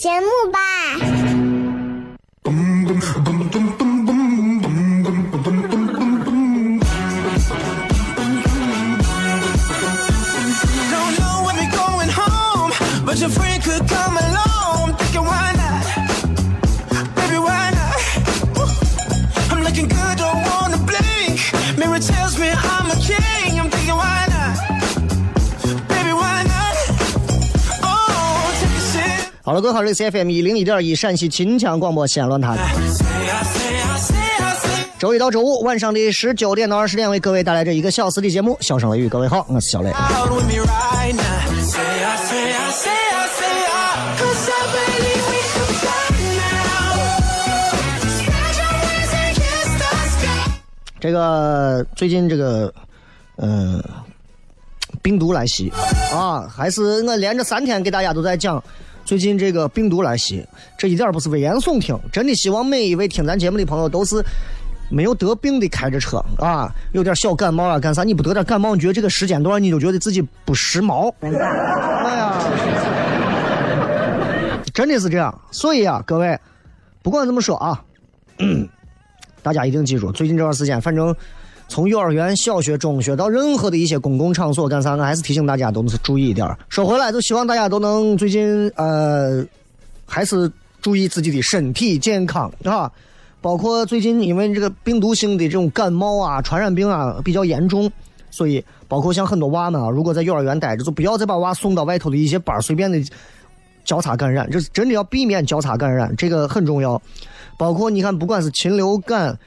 节目吧。好了，各位好，这是 FM 一零一点一陕西秦腔广播西安论坛。周一到周五晚上的十九点到二十点，为各位带来这一个小时的节目。笑声雷雨，各位好，我是小雷。这个最近这个，嗯，病毒来袭啊，还是我连着三天给大家都在讲。最近这个病毒来袭，这一点不是危言耸听，真的希望每一位听咱节目的朋友都是没有得病的开着车啊，有点小感冒啊，干啥？你不得点感冒，你觉得这个时间段你就觉得自己不时髦？哎呀，真的是这样。所以啊，各位，不管怎么说啊，大家一定记住，最近这段时间，反正。从幼儿园、小学、中学到任何的一些公共场所干啥，我还是提醒大家都是注意一点。说回来，就希望大家都能最近呃，还是注意自己的身体健康啊。包括最近因为这个病毒性的这种感冒啊、传染病啊比较严重，所以包括像很多娃们啊，如果在幼儿园待着，就不要再把娃送到外头的一些班随便的交叉感染，这真的要避免交叉感染，这个很重要。包括你看，不管是禽流感、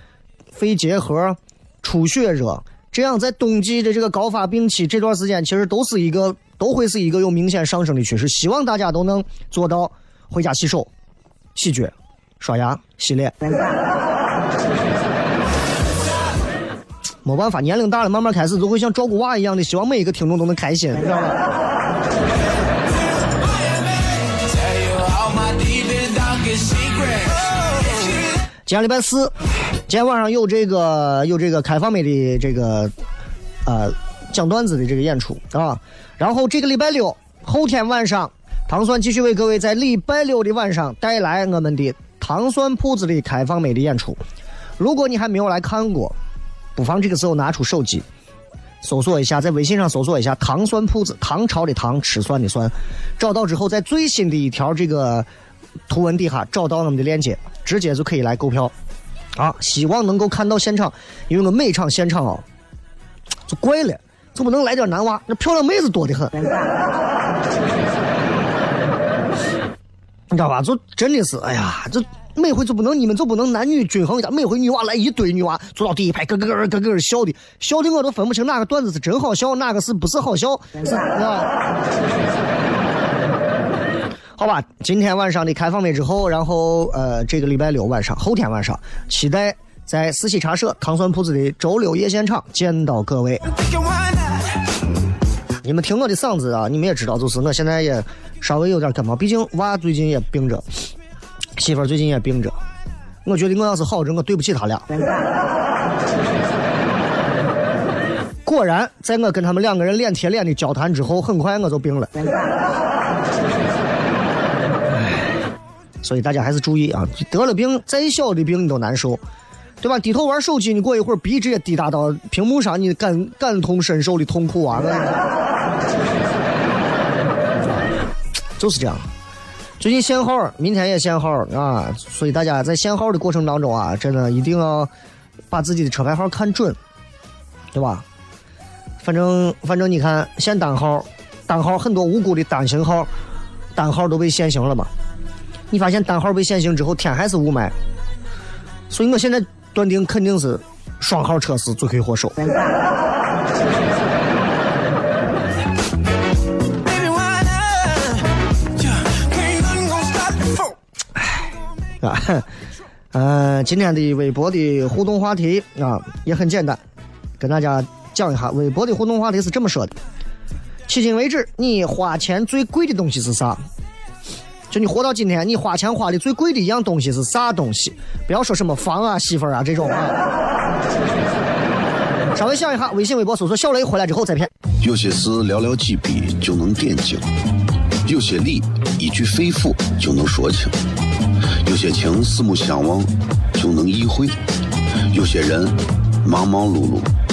肺结核。出血热，这样在冬季的这个高发病期这段时间，其实都是一个都会是一个有明显上升的趋势。希望大家都能做到回家洗手、洗脚、刷牙、洗脸。没办法，年龄大了，慢慢开始都会像照顾娃一样的，希望每一个听众都能开心，今天礼拜四。今天晚上有这个有这个开放美的这个呃讲段子的这个演出啊，然后这个礼拜六后天晚上，糖蒜继续为各位在礼拜六的晚上带来我们的糖蒜铺子的开放美的演出。如果你还没有来看过，不妨这个时候拿出手机搜索一下，在微信上搜索一下“糖蒜铺子”，唐朝的唐，吃蒜的蒜，找到之后在最新的一条这个图文底下找到我们的链接，直接就可以来购票。啊，希望能够看到现场，因为我每场现场啊，就怪了，就不能来点男娃，那漂亮妹子多的很，你知道吧？就真的是，哎呀，这每回就不能你们就不能男女均衡一下，每回女娃来一堆女娃坐到第一排，咯咯咯咯咯笑的，笑的我都分不清哪个段子是真好笑，哪个是不是好笑，是吧？好吧，今天晚上的开放美之后，然后呃，这个礼拜六晚上，后天晚上，期待在四喜茶社糖蒜铺子的周六夜现场见到各位。你们听我的嗓子啊，你们也知道，就是我现在也稍微有点感冒，毕竟娃最近也病着，媳妇最近也病着。我觉得我要是好着，我对不起他俩。果然，在我跟他们两个人脸贴脸的交谈之后，很快我就病了。所以大家还是注意啊，得了病，再小的病你都难受，对吧？低头玩手机，你过一会儿鼻直接滴答到屏幕上，你感感同身受的痛苦啊！就是这样。最近限号，明天也限号啊，所以大家在限号的过程当中啊，真的一定要把自己的车牌号看准，对吧？反正反正你看限单号，单号很多无辜的单行号，单号都被限行了嘛。你发现单号被限行之后，天还是雾霾，所以我现在断定肯定是双号车是罪魁祸首。啊，呃，今天的微博的互动话题啊也很简单，跟大家讲一下。微博的互动话题是这么说的：迄今为止，你花钱最贵的东西是啥？就你活到今天，你花钱花的最贵的一样东西是啥东西？不要说什么房啊、媳妇啊这种啊。稍微想一下，微信、微博搜索“小雷”回来之后再骗。有些事寥寥几笔就能点睛，有些理一句肺腑就能说清，有些情四目相望就能意会，有些人忙忙碌碌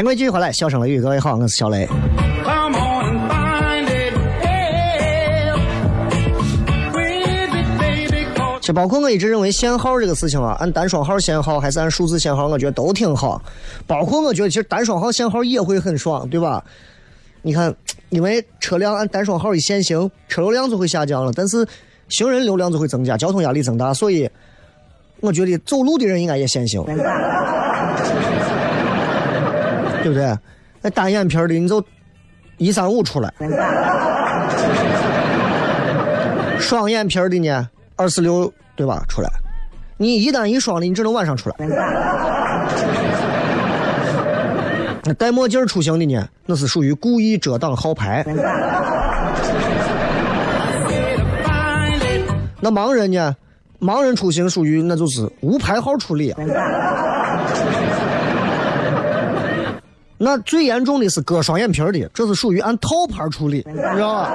欢迎各位继续回来，笑声雷雨，各位好，我是小雷。就包括我一直认为限号这个事情啊，按单双号限号还是按数字限号，我觉得都挺好。包括我觉得其实单双号限号也会很爽，对吧？你看，因为车辆按单双号一限行，车流量就会下降了，但是行人流量就会增加，交通压力增大，所以我觉得走路的人应该也限行。对不对？那单眼皮的你就一三五出来，双眼皮的呢二四六对吧？出来，你一单一双的你只能晚上出来。那戴墨镜出行的呢，那是属于故意遮挡号牌。那盲人呢？盲人出行属于那就是无牌号处理。那最严重的是割双眼皮的，这是属于按套牌处理，你知道吧？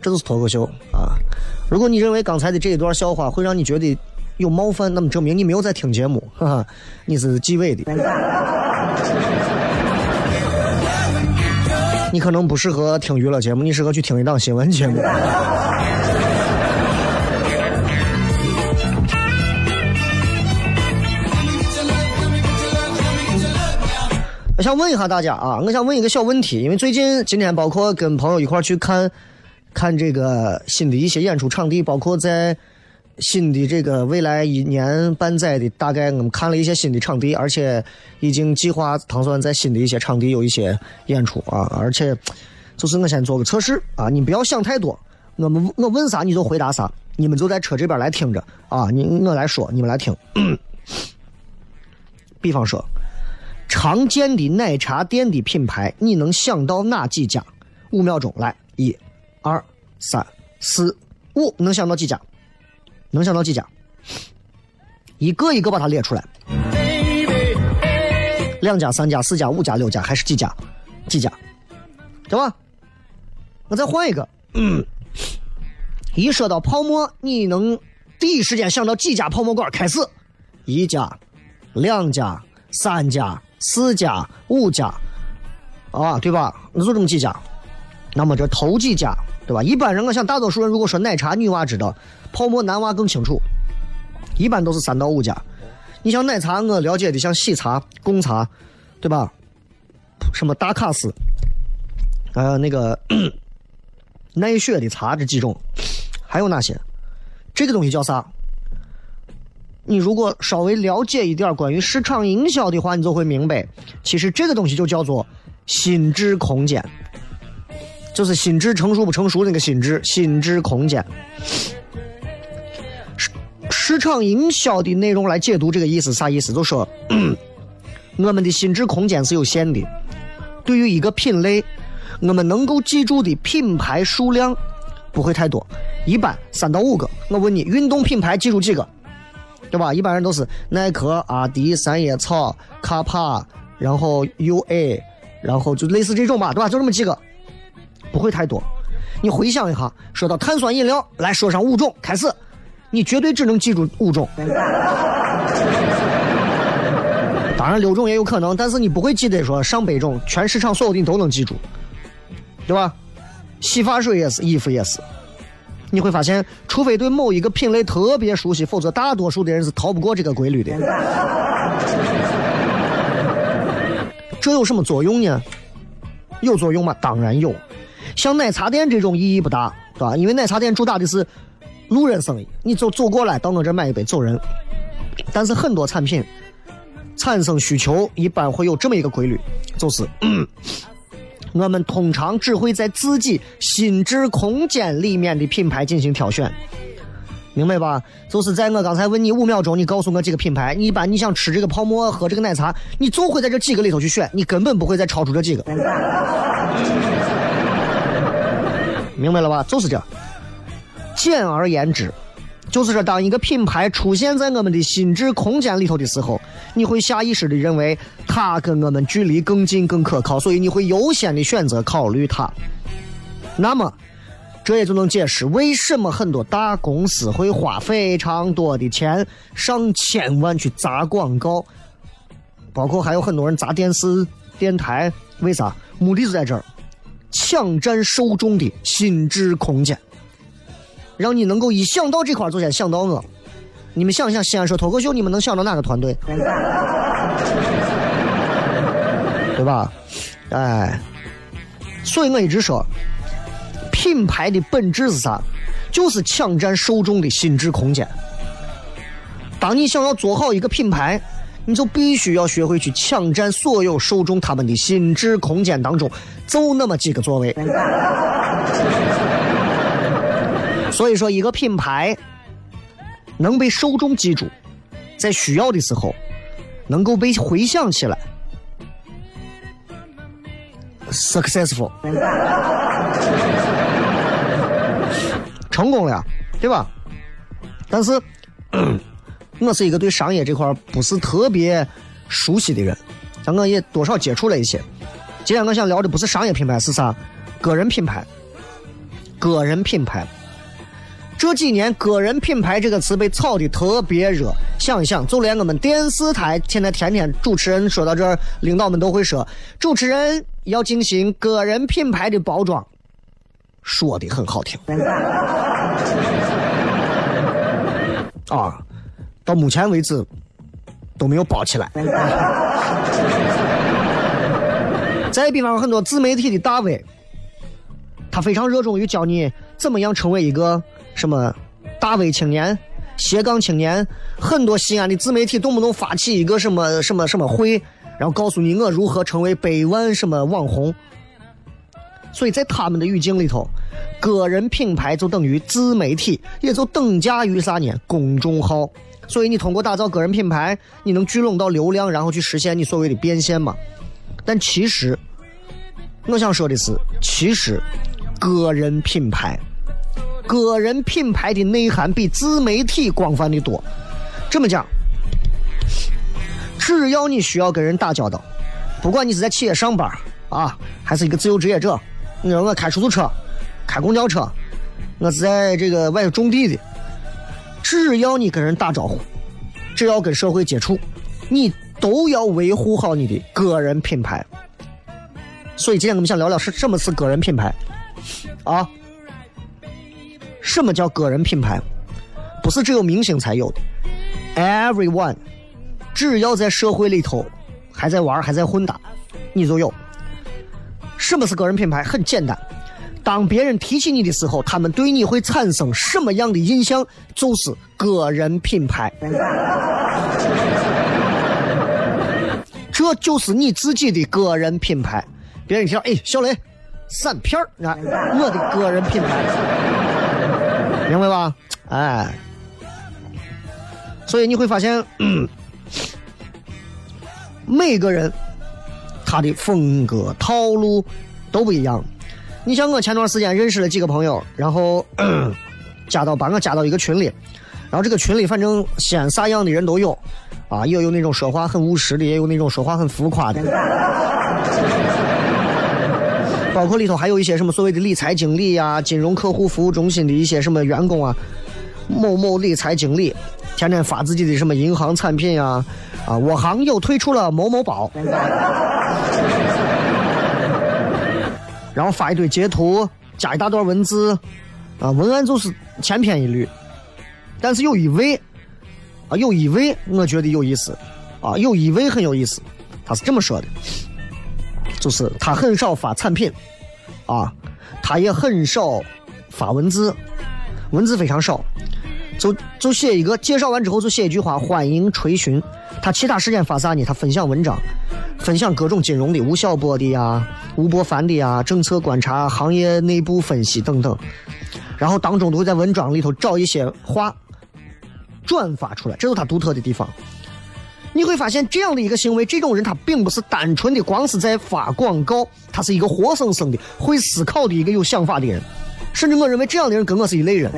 这就是脱口秀啊！如果你认为刚才的这一段笑话会让你觉得有冒犯，那么证明你没有在听节目，哈哈，你是纪委的，你可能不适合听娱乐节目，你适合去听一档新闻节目。想问一下大家啊，我想问一个小问题，因为最近今天包括跟朋友一块去看，看这个新的一些演出场地，包括在新的这个未来一年半载的，大概我们看了一些新的场地，而且已经计划打算在新的一些场地有一些演出啊。而且，就是我先做个测试啊，你不要想太多。我们我问啥你就回答啥，你们就在车这边来听着啊。你我来说，你们来听。比方说，常见的奶茶店的品牌，你能想到哪几家？五秒钟，来，一、二、三、四、五，能想到几家？能想到几家？一个一个把它列出来。两家、三家、四家、五家、六家，还是几家？几家？对吧？我再换一个。嗯，一说到泡沫，你能第一时间想到几家泡沫馆？开始，一家、两家、三家、四家、五家，啊，对吧？那就这么几家。那么这头几家，对吧？一般人，我想大多数人如果说奶茶，女娃知道。泡沫男娃更清楚，一般都是三到五家。你像奶茶，我了解的像喜茶、贡茶，对吧？什么大卡斯，呃，那个 奈雪的茶这几种，还有哪些？这个东西叫啥？你如果稍微了解一点关于市场营销的话，你就会明白，其实这个东西就叫做心智空间，就是心智成熟不成熟那个心智，心智空间。市场营销的内容来解读这个意思，啥意思？就说 我们的心智空间是有限的。对于一个品类，我们能够记住的品牌数量不会太多，一般三到五个。我问你，运动品牌记住几个？对吧？一般人都是耐克、阿迪、三叶草、卡帕，然后 UA，然后就类似这种吧，对吧？就这么几个，不会太多。你回想一下，说到碳酸饮料，来说上五种，开始。你绝对只能记住五种，当然六种也有可能，但是你不会记得说上百种，全市场所有的你都能记住，对吧？洗发水也是，衣服也是，你会发现，除非对某一个品类特别熟悉，否则大多数的人是逃不过这个规律的。这有什么作用呢？有作用吗？当然有。像奶茶店这种意义不大，对吧？因为奶茶店主打的是。路人生意，你走走过来到我这买一杯走人。但是很多产品产生需求，一般会有这么一个规律，就是 我们通常只会在自己心智空间里面的品牌进行挑选，明白吧？就是在我刚才问你五秒钟，你告诉我几个品牌，你一般你想吃这个泡沫喝这个奶茶，你就会在这几个里头去选，你根本不会再超出这几个，明白了吧？就是这。简而言之，就是说，当一个品牌出现在我们的心智空间里头的时候，你会下意识的认为它跟我们距离更近、更可靠，所以你会优先的选择考虑它。那么，这也就能解释为什么很多大公司会花非常多的钱，上千万去砸广告，包括还有很多人砸电视、电台，为啥？目的就在这儿，抢占受众的心智空间。让你能够一想到这块就先想到我。你们想想，西安说脱口秀，你们能想到哪个团队？对吧？哎，所以我一直说，品牌的本质是啥？就是抢占受众的心智空间。当你想要做好一个品牌，你就必须要学会去抢占所有受众他们的心智空间当中，就那么几个座位。所以说，一个品牌能被受众记住，在需要的时候能够被回想起来，successful，成功了，对吧？但是，我是一个对商业这块不是特别熟悉的人，但我也多少接触了一些。今天我想聊的不是商业品牌，是啥？个人品牌，个人品牌。这几年“个人品牌”这个词被炒的特别热，想一想，就连我们电视台现在天天主持人说到这儿，领导们都会说，主持人要进行个人品牌的包装，说的很好听。啊，到目前为止都没有包起来。再比方很多自媒体的大 V，他非常热衷于教你怎么样成为一个。什么大 V 青年，斜杠青年，很多西安的自媒体动不动发起一个什么什么什么会，然后告诉你我如何成为百万什么网红。所以在他们的语境里头，个人品牌就等于自媒体，也就等价于啥呢？公众号。所以你通过打造个人品牌，你能聚拢到流量，然后去实现你所谓的变现嘛？但其实，我想说的是，其实个人品牌，个人品牌的内涵比自媒体广泛的多。这么讲，只要你需要跟人打交道，不管你是在企业上班啊，还是一个自由职业者。你说我开出租车，开公交车，我是在这个外头种地的。只要你跟人打招呼，只要跟社会接触，你都要维护好你的个人品牌。所以今天我们想聊聊是什么是个人品牌啊？什么叫个人品牌？不是只有明星才有的，everyone，只要在社会里头还在玩还在混的，你就有。什么是个人品牌？很简单，当别人提起你的时候，他们对你会产生什么样的印象，就是个人品牌。这就是你自己的个人品牌。别人一听，哎，小雷，散片儿，啊，我的个人品牌，明白吧？哎，所以你会发现，每个人。他的风格套路都不一样。你像我前段时间认识了几个朋友，然后 加到把我加到一个群里，然后这个群里反正西安啥样的人都有，啊，也有那种说话很务实的，也有那种说话很浮夸的，包括里头还有一些什么所谓的理财经理呀、金融客户服务中心的一些什么员工啊，某某理财经理，天天发自己的什么银行产品呀。啊，我行又推出了某某宝，然后发一堆截图，加一大段文字，啊，文案就是千篇一律。但是有一位，啊，有一位我觉得有意思，啊，有一位很有意思，他是这么说的，就是他很少发产品，啊，他也很少发文字，文字非常少，就就写一个介绍完之后就写一句话，欢迎垂询。他其他时间发啥呢？他分享文章，分享各种金融的、吴晓波的呀、吴伯凡的呀、政策观察、行业内部分析等等。然后当中都会在文章里头找一些话转发出来，这是他独特的地方。你会发现这样的一个行为，这种人他并不是单纯的光是在发广告，他是一个活生生的会思考的一个有想法的人。甚至我认为这样的人跟我是一类人。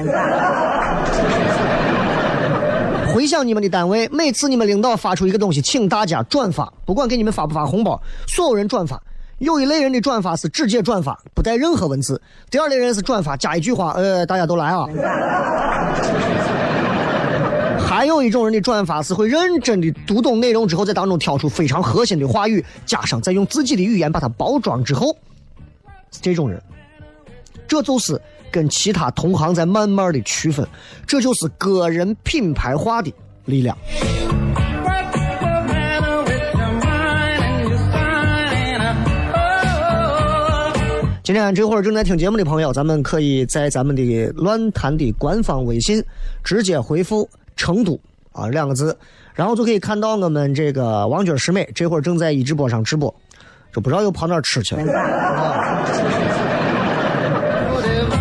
回想你们的单位，每次你们领导发出一个东西，请大家转发，不管给你们发不发红包，所有人转发。有一类人的转发是直接转发，不带任何文字；第二类人是转发加一句话，呃，大家都来啊。还有一种人的转发是会认真的读懂内容之后，在当中挑出非常核心的话语，加上再用自己的语言把它包装之后，是这种人。这就是。跟其他同行在慢慢的区分，这就是个人品牌化的力量。今天这会儿正在听节目的朋友，咱们可以在咱们的乱谈的官方微信直接回复“成都”啊两个字，然后就可以看到我们这个王军师妹这会儿正在一直播上直播，就不知道又跑哪吃去了。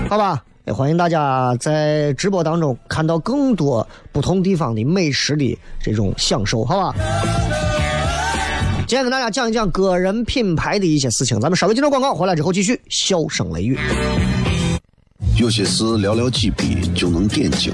好吧，也欢迎大家在直播当中看到更多不同地方的美食的这种享受，好吧？今天跟大家讲一讲个人品牌的一些事情，咱们稍微进段广告，回来之后继续笑声雷雨。有些事寥寥几笔就能点睛，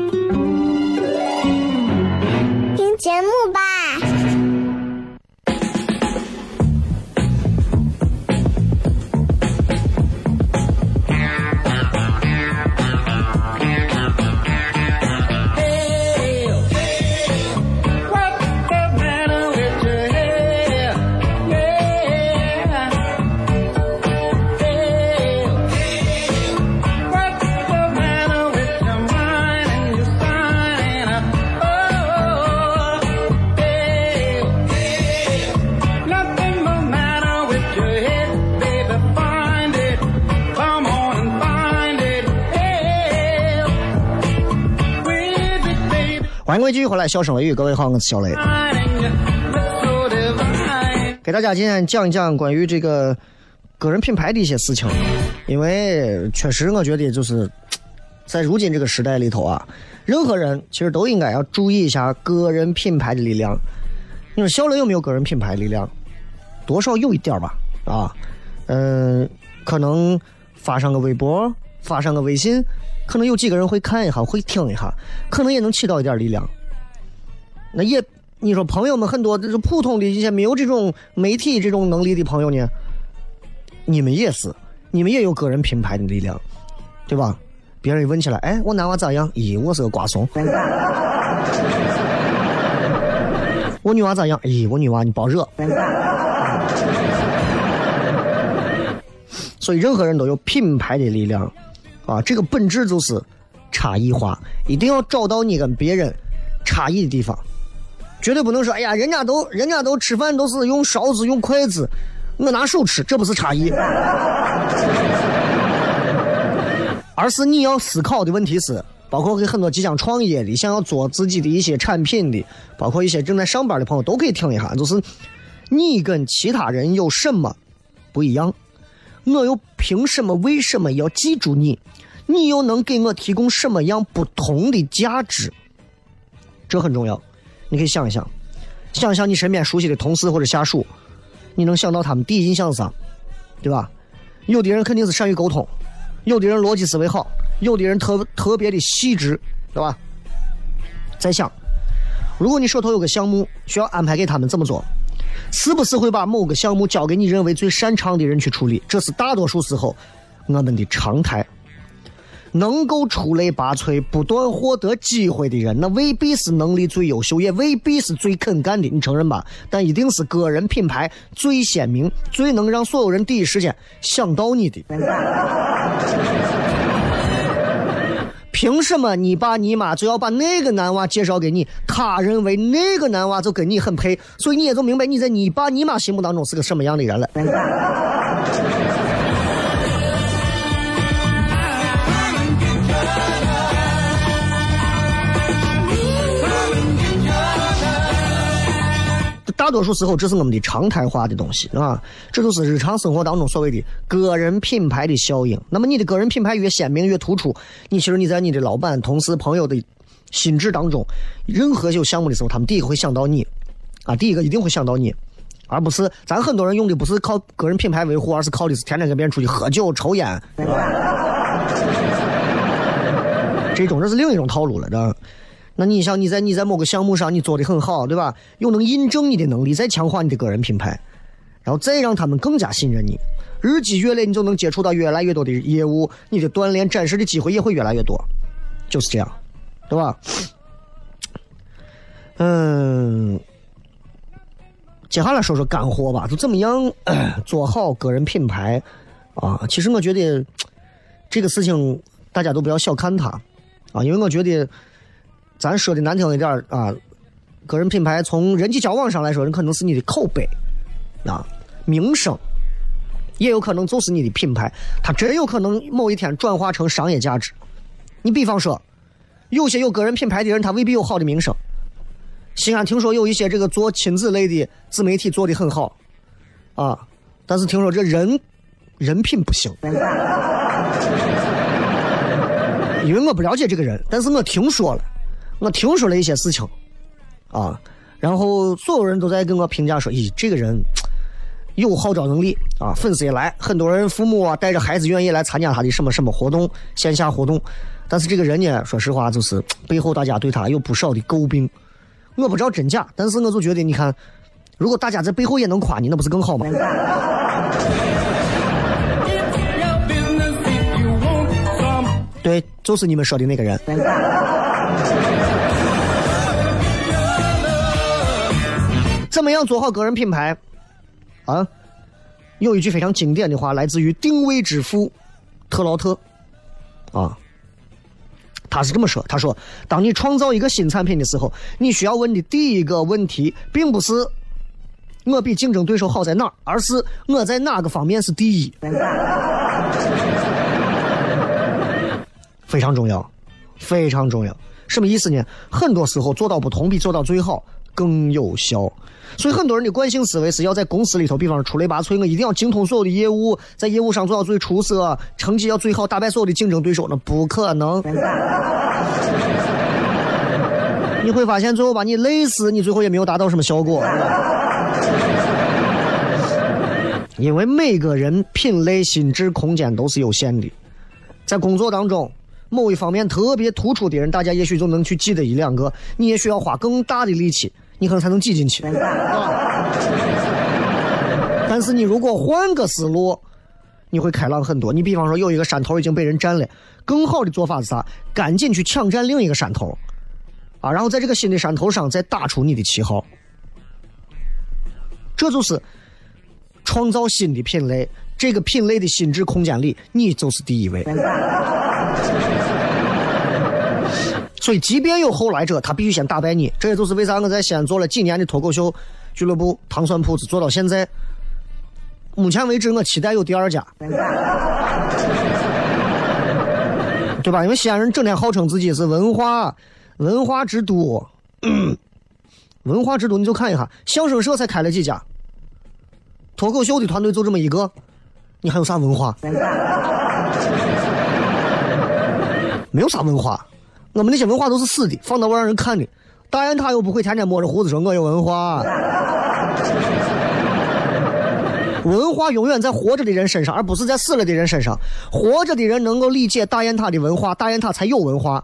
节目吧。欢迎继续回来，笑声雷雨，各位好，我是小雷。给大家今天讲一讲关于这个个人品牌的一些事情，因为确实我觉得就是在如今这个时代里头啊，任何人其实都应该要注意一下个人品牌的力量。你说小雷有没有个人品牌力量？多少有一点吧，啊，嗯，可能发上个微博，发上个微信。可能有几个人会看一下，会听一下，可能也能起到一点力量。那也，你说朋友们很多，就是普通的一些没有这种媒体这种能力的朋友呢，你们也是，你们也有个人品牌的力量，对吧？别人一问起来，哎，我男娃咋样？咦，我是个瓜怂。我女娃咋样？咦，我女娃你别热。所以任何人都有品牌的力量。啊，这个本质就是差异化，一定要找到你跟别人差异的地方，绝对不能说，哎呀，人家都人家都吃饭都是用勺子用筷子，我拿手吃，这不是差异，而是你要思考的问题是，包括给很多即将创业的、想要做自己的一些产品的，包括一些正在上班的朋友都可以听一下，就是你跟其他人有什么不一样。我又凭什么？为什么要记住你？你又能给我提供什么样不同的价值？这很重要。你可以想一想，想一想你身边熟悉的同事或者下属，你能想到他们第一印象是啥？对吧？有的人肯定是善于沟通，有的人逻辑思维好，有的人特特别的细致，对吧？再想，如果你手头有个项目需要安排给他们怎么做？是不是会把某个项目交给你认为最擅长的人去处理？这是大多数时候我们的常态。能够出类拔萃、不断获得机会的人，那未必是能力最优秀，也未必是最肯干的。你承认吧？但一定是个人品牌最鲜明、最能让所有人第一时间想到你的。凭什么你爸你妈就要把那个男娃介绍给你？他认为那个男娃就跟你很配，所以你也就明白你在你爸你妈心目当中是个什么样的人了。大多数时候，这是我们的常态化的东西，啊，这就是日常生活当中所谓的个人品牌的效应。那么，你的个人品牌越鲜明、越突出，你其实你在你的老板、同事、朋友的心智当中，任何有项目的时候，他们第一个会想到你，啊，第一个一定会想到你，而不是咱很多人用的不是靠个人品牌维护，而是靠的是天天跟别人出去喝酒、抽烟，这种这是另一种套路了，知道那你想你在你在某个项目上你做的很好，对吧？又能印证你的能力，再强化你的个人品牌，然后再让他们更加信任你，日积月累，你就能接触到越来越多的业务，你的锻炼展示的机会也会越来越多，就是这样，对吧？嗯，接下来说说干货吧，就怎么样做好个人品牌啊？其实我觉得这个事情大家都不要小看它啊，因为我觉得。咱说的难听一点啊，个人品牌从人际交往上来说，人可能是你的口碑啊、名声，也有可能就是你的品牌，它真有可能某一天转化成商业价值。你比方说，有些有个人品牌的人，他未必有好的名声。西安听说有一些这个做亲子类的自媒体做的很好，啊，但是听说这人人品不行。因为我不了解这个人，但是我听说了，我听说了一些事情，啊，然后所有人都在跟我评价说，咦，这个人有号召能力啊，粉丝也来，很多人父母啊带着孩子愿意来参加他的什么什么活动，线下活动，但是这个人呢，说实话就是背后大家对他有不少的诟病。我不知道真假，但是我就觉得，你看，如果大家在背后也能夸你，那不是更好吗？对，就是你们说的那个人。怎么样做好个人品牌？啊，有一句非常经典的话，来自于定位之父特劳特，啊。他是这么说：“他说，当你创造一个新产品的时候，你需要问的第一个问题，并不是我比竞争对手好在哪儿，而是我在哪个方面是第一。非常重要，非常重要。什么意思呢？很多时候做到不同比做到最好更有效。所以很多人的惯性思维是要在公司里头，比方说出类拔萃，我一定要精通所有的业务，在业务上做到最出色，成绩要最好，打败所有的竞争对手，那不可能。你会发现最后把你累死，你最后也没有达到什么效果。因为每个人品类、心智空间都是有限的，在工作当中。某一方面特别突出的人，大家也许就能去记得一两个，你也需要花更大的力气，你可能才能挤进去。但是你如果换个思路，你会开朗很多。你比方说有一个山头已经被人占了，更好的做法是啥？赶紧去抢占另一个山头，啊，然后在这个新的山头上再打出你的旗号。这就是创造新的品类，这个品类的心智空间里，你就是第一位。所以，即便有后来者，他必须先打败你。这也就是为啥我在西安做了几年的脱口秀俱乐部糖蒜铺子，做到现在，目前为止我期待有第二家，对吧？因为西安人整天号称自己是文化文化之都，文化之都，你就看一下，相声社才开了几家，脱口秀的团队就这么一个，你还有啥文化？没有啥文化。我们那些文化都是死的，放到外让人看的。大雁塔又不会天天摸着胡子说我有文化。文化永远在活着的人身上，而不是在死了的人身上。活着的人能够理解大雁塔的文化，大雁塔才有文化。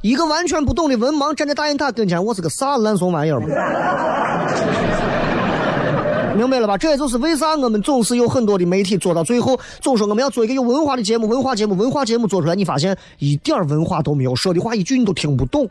一个完全不懂的文盲站在大雁塔跟前，我是个啥烂怂玩意儿明白了吧？这也就是为啥我们总是有很多的媒体做到最后，总说我们要做一个有文化的节目，文化节目，文化节目做出来，你发现一点文化都没有，说的话一句你都听不懂。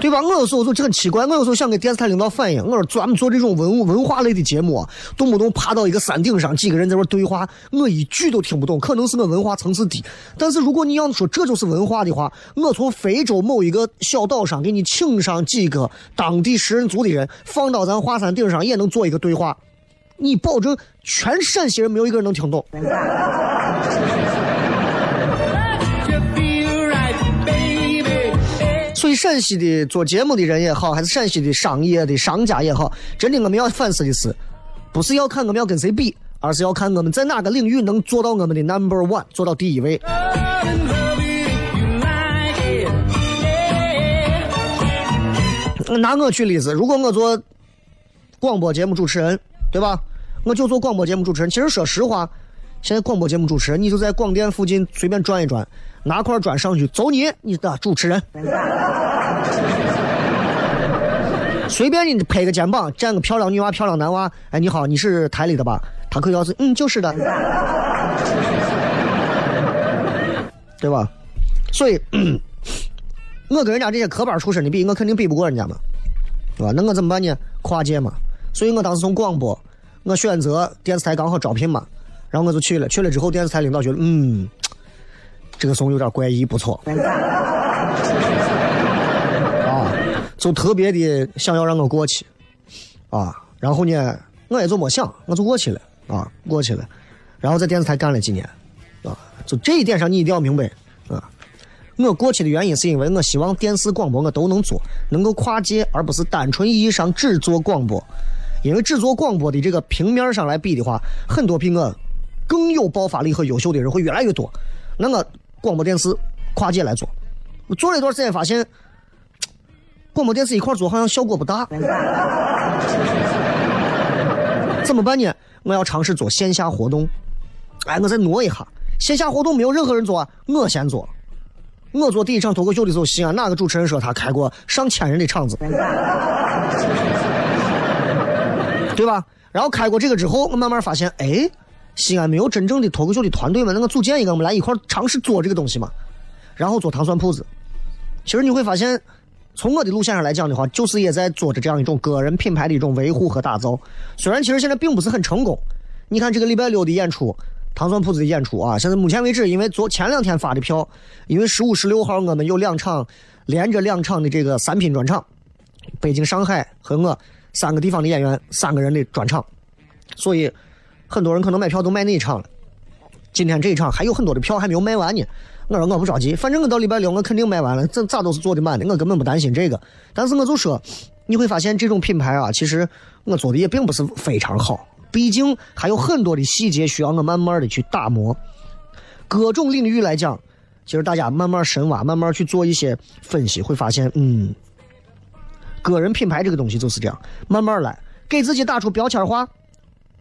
对吧？我有时候就很奇怪，我有时候想给电视台领导反映，我说专门做这种文文化类的节目，动不动爬到一个山顶上，几个人在那对话，我一句都听不懂。可能是我文化层次低，但是如果你要说这就是文化的话，我从非洲某一个小岛上给你请上几个当地食人族的人，放到咱华山顶上也能做一个对话，你保证全陕西人没有一个人能听懂。陕西的做节目的人也好，还是陕西的商业的商家也好，真的我们要反思的是，不是要看我们要跟谁比，而是要看我们在哪个领域能做到我们的 number one，做到第一位。拿我举例子，如果我做广播节目主持人，对吧？我就做广播节目主持人。其实说实话，现在广播节目主持人，你就在广电附近随便转一转。拿块砖上去走你，你的主持人，随便你拍个肩膀，站个漂亮女娃、漂亮男娃，哎，你好，你是台里的吧？他可要是，嗯，就是的，对吧？所以，我跟人家这些科班出身的比，我肯定比不过人家嘛，对吧？那我怎么办呢？跨界嘛。所以我当时从广播，我选择电视台刚好招聘嘛，然后我就去了。去了之后，电视台领导觉得，嗯。这个怂有点怪异，不错。啊，就特别的想要让我过去，啊，然后呢，我也就没想，我就过去了啊，过去了。然后在电视台干了几年，啊，就这一点上你一定要明白啊。我过去的原因是因为我希望电视广播我都能做，能够跨界，而不是单纯意义上只做广播。因为只做广播的这个平面上来比的话，很多比我更有爆发力和优秀的人会越来越多。那我广播电视跨界来做，我做了一段时间发现，广播电视一块做好像效果不大。怎么办呢？我要尝试做线下活动。哎，我再挪一下，线下活动没有任何人做啊，我先做。我做第一场脱口秀的时候，西安哪个主持人说他开过上千人的场子，对吧？然后开过这个之后，我慢慢发现，哎，西安没有真正的脱口秀的团队嘛？那我组建一个，我们来一块尝试做这个东西嘛。然后做糖蒜铺子，其实你会发现，从我的路线上来讲的话，就是也在做着这样一种个人品牌的一种维护和打造。虽然其实现在并不是很成功，你看这个礼拜六的演出。糖蒜铺子的演出啊，现在目前为止，因为昨前两天发的票，因为十五、十六号我们有两场连着两场的这个三拼专场，北京、上海和我三个地方的演员三个人的专场，所以很多人可能买票都买那一场了。今天这一场还有很多的票还没有卖完呢。我说我不着急，反正我到礼拜六我肯定卖完了，这咋都是做的满的，我根本不担心这个。但是我就说，你会发现这种品牌啊，其实我做的也并不是非常好。毕竟还有很多的细节需要我慢慢的去打磨，各种领域来讲，其实大家慢慢深挖，慢慢去做一些分析，会发现，嗯，个人品牌这个东西就是这样，慢慢来，给自己打出标签化，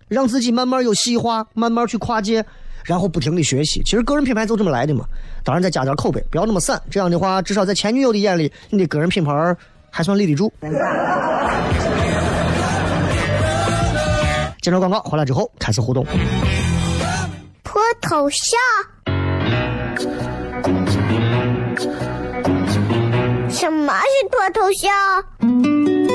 让自己慢慢有细化，慢慢去跨界，然后不停的学习。其实个人品牌就这么来的嘛，当然再加点口碑，不要那么散，这样的话，至少在前女友的眼里，你的个人品牌还算立得住。介绍广告回来之后开始互动。脱头像？什么是脱头像？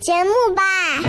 节目吧。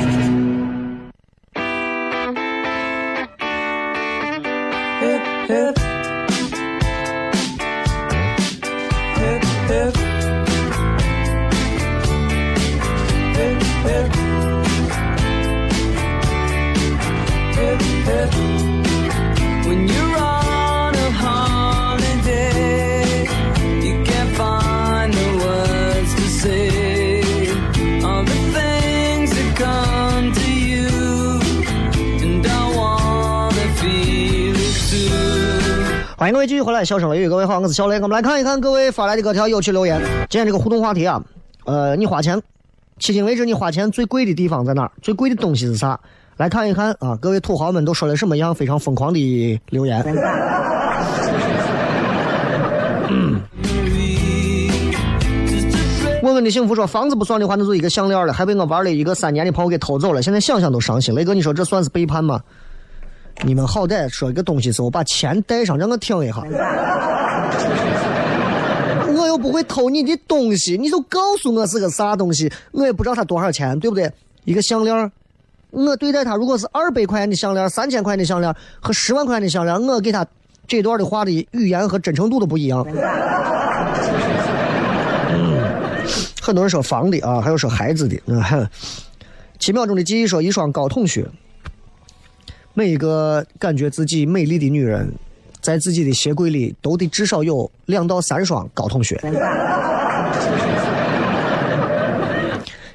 各位继续回来，笑声雷雨，各位好，我是小雷，我们来看一看各位发来的各条有趣留言。今天这个互动话题啊，呃，你花钱，迄今为止你花钱最贵的地方在哪儿？最贵的东西是啥？来看一看啊，各位土豪们都说了什么样非常疯狂的留言。问问的幸福说，房子不算的话，那就一个项链了，还被我玩了一个三年的朋友给偷走了，现在想想都伤心。雷哥，你说这算是背叛吗？你们好歹说一个东西时候把钱带上，让我听一下。我又不会偷你的东西，你就告诉我是个啥东西，我也不知道它多少钱，对不对？一个项链，我对待它如果是二百块钱的项链、三千块钱的项链和十万块钱的项链，我给他这段的话的语言和真诚度都不一样。很多人说房的啊，还有说孩子的。嗯七秒钟的记忆说一双高筒靴。每一个感觉自己美丽的女人，在自己的鞋柜里都得至少有两到三双高筒靴。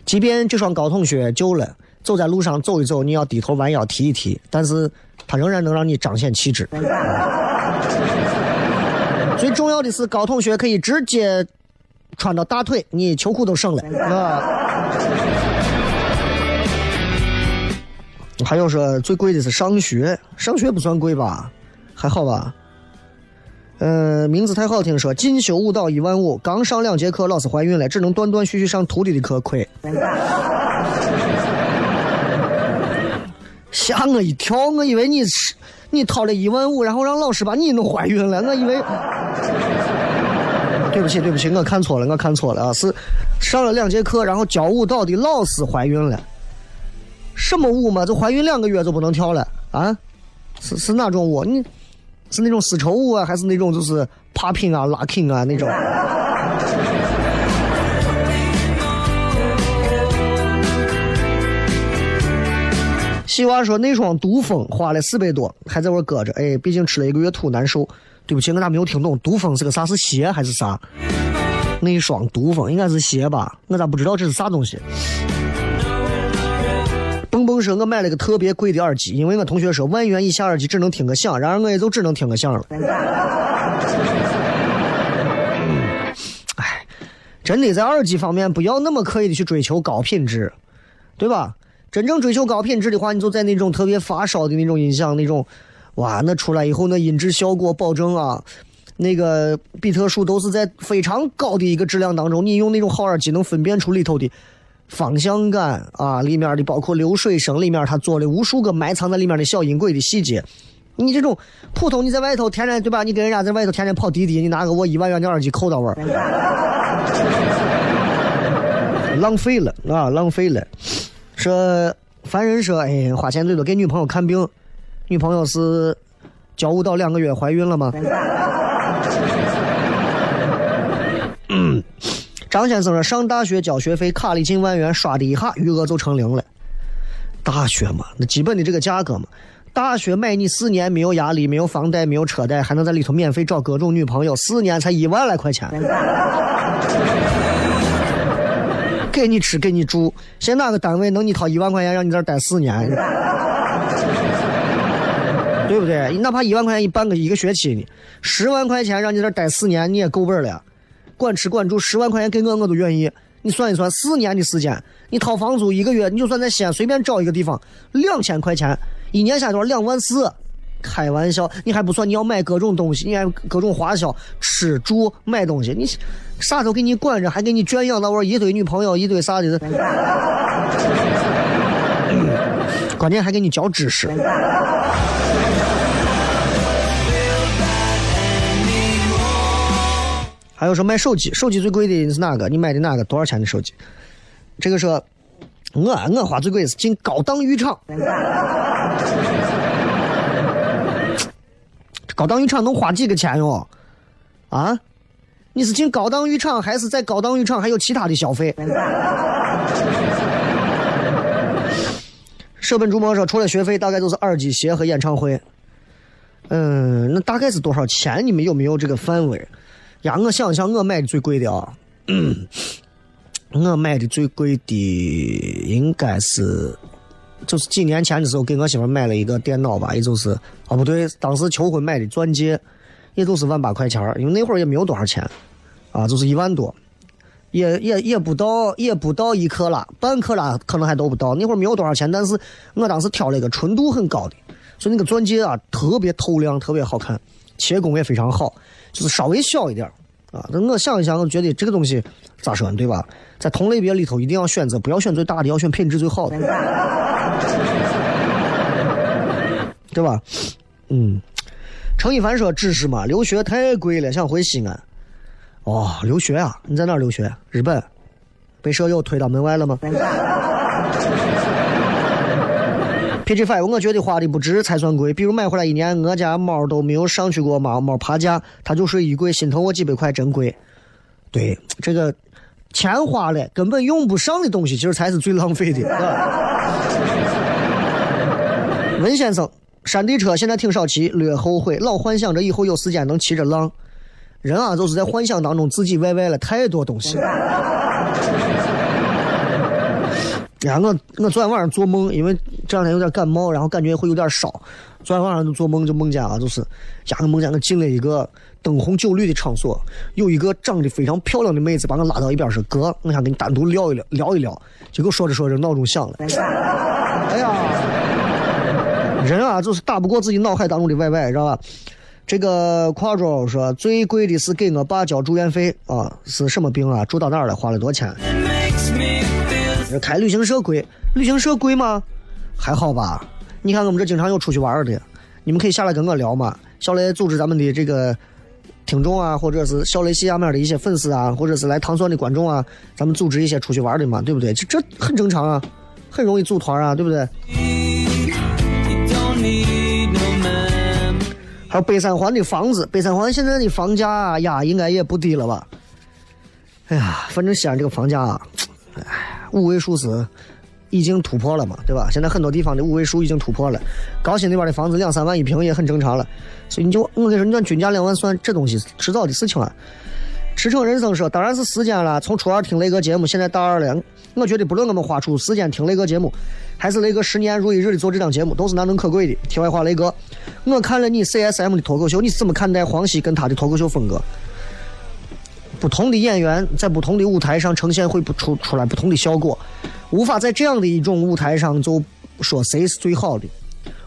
即便这双高筒靴旧了，走在路上走一走，你要低头弯腰提一提，但是它仍然能让你彰显气质。最重要的是，高筒靴可以直接穿到大腿，你秋裤都省了啊。还有说最贵的是上学，上学不算贵吧，还好吧。嗯，名字太好听，说进修舞蹈一万五，刚上两节课，老师怀孕了，只能断断续续上徒弟的课，亏。吓我一跳，我以为你是你掏了一万五，然后让老师把你弄怀孕了，我以为。对不起，对不起，我看错了，我看错了啊！是上了两节课，然后教舞蹈的老师怀孕了。什么舞嘛？就怀孕两个月就不能跳了啊？是是哪种舞？你是那种丝绸舞啊，还是那种就是 popping 啊、locking 啊那种？西娃说那双毒蜂花了四百多，还在我搁着。哎，毕竟吃了一个月土难受。对不起，我咋没有听懂？毒蜂是个啥？是鞋还是啥？那双毒蜂应该是鞋吧？我咋不知道这是啥东西？蹦蹦说，我买了个特别贵的耳机，因为我同学说万元以下耳机只能听个响，然而我也就只能听个响了。哎，真的在耳机方面不要那么刻意的去追求高品质，对吧？真正追求高品质的话，你就在那种特别发烧的那种音响那种。哇，那出来以后，那音质效果保证啊，那个比特数都是在非常高的一个质量当中。你用那种好耳机，能分辨出里头的方向感啊，里面的包括流水声，里面他做了无数个埋藏在里面的小音轨的细节。你这种普通，你在外头天天对吧？你跟人家在外头天天跑滴滴，你拿个我一万元的耳机扣到位，浪费了啊，浪费了。说凡人说，哎，花钱最多给女朋友看病。女朋友是教舞蹈两个月怀孕了吗？张先生说上大学交学费卡里近万元，刷的一下余额就成零了。大学嘛，那基本的这个价格嘛。大学买你四年没有压力，没有房贷，没有车贷，还能在里头免费找各种女朋友，四年才一万来块钱。给你吃给你住，现在哪个单位能你掏一万块钱让你在这待四年？对不对？哪怕一万块钱一办个一个学期呢，十万块钱让你在这待四年你也够本了，管吃管住，十万块钱给我我都愿意。你算一算，四年的时间，你掏房租一个月，你就算在西安随便找一个地方，两千块钱，一年下来多少？两万四，开玩笑，你还不算你要买各种东西，你还各种花销，吃住买东西，你啥都给你管着，还给你圈养到我一堆女朋友，一堆啥的，关键还给你教知识。还有说卖手机，手机最贵的是哪个？你买的哪个？多少钱的手机？这个说，我我花最贵的是进高档浴场。高档浴场能花几个钱哟？啊？你是进高档浴场，还是在高档浴场还有其他的消费？舍本逐末说，除了学费，大概都是耳机、鞋和演唱会。嗯，那大概是多少钱？你们有没有这个范围？呀，我想想，我买的最贵的啊，我买的最贵的应该是，就是几年前的时候给我媳妇买了一个电脑吧，也就是，哦不对，当时求婚买的钻戒，也就是万把块钱因为那会儿也没有多少钱，啊，就是一万多，也也也不到，也不到一克拉，半克拉可能还都不到，那会儿没有多少钱，但是我当时挑了一个纯度很高的，所以那个钻戒啊特别透亮，特别好看，切工也非常好。就是稍微小一点啊，那我想一想，我觉得这个东西咋说呢，对吧？在同类别里头，一定要选择，不要选最大的，要选品质最好的，对吧？嗯，程一凡说：“知识嘛，留学太贵了，想回西安。”哦，留学啊？你在哪留学？日本？被舍友推到门外了吗？PG Five，我觉得花的不值才算贵。比如买回来一年，我家猫都没有上去过猫猫爬架，它就睡衣柜，心疼我几百块，真贵。对，这个钱花了，根本用不上的东西，其实才是最浪费的。文先生，山地车现在挺少骑，略后悔，老幻想着以后有时间能骑着浪。人啊，就是在幻想当中自己歪歪了太多东西。了呀，我我昨天晚上做梦，因为这两天有点感冒，然后感觉会有点烧。昨天晚上就做梦，就梦见啊，就是呀，我梦见我进了一个灯红酒绿的场所，有一个长得非常漂亮的妹子把我拉到一边说：“哥，我想跟你单独聊一聊，聊一聊。”结果说着说着闹钟响了。哎呀，人啊，就是打不过自己脑海当中的 YY，知道吧？这个夸州说最贵的是给我爸交住院费啊，是什么病啊？住到哪儿了？花了多少钱？开旅行社贵，旅行社贵吗？还好吧。你看我们这经常有出去玩的，你们可以下来跟我聊嘛。小雷组织咱们的这个听众啊，或者是小雷西下面的一些粉丝啊，或者是来唐蒜的观众啊，咱们组织一些出去玩的嘛，对不对？这这很正常啊，很容易组团啊，对不对？还有北三环的房子，北三环现在的房价呀，应该也不低了吧？哎呀，反正西安这个房价，哎，五位数是已经突破了嘛，对吧？现在很多地方的五位数已经突破了，高新那边的房子两三万一平也很正常了。所以你就我跟你说，你按均价两万算，这东西迟早的事情啊。驰骋人生说，当然是时间了。从初二听雷哥节目，现在大二了，我觉得不论我们花出时间听雷哥节目，还是雷哥十年如一日的做这档节目，都是难能可贵的。题外话，雷哥，我看了你 CSM 的脱口秀，你怎么看待黄西跟他的脱口秀风格？不同的演员在不同的舞台上呈现会不出出来不同的效果，无法在这样的一种舞台上就说谁是最好的。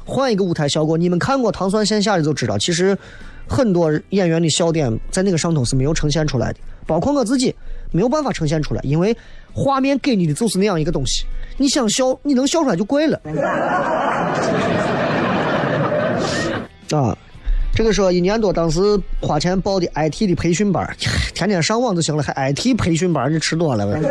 换一个舞台效果，你们看过糖蒜线下的就知道，其实。很多演员的笑点在那个上头是没有呈现出来的，包括我自己没有办法呈现出来，因为画面给你的就是那样一个东西，你想笑你能笑出来就怪了。啊，这个说一年多，当时花钱报的 IT 的培训班，天天上网就行了，还 IT 培训班，你吃多了呗。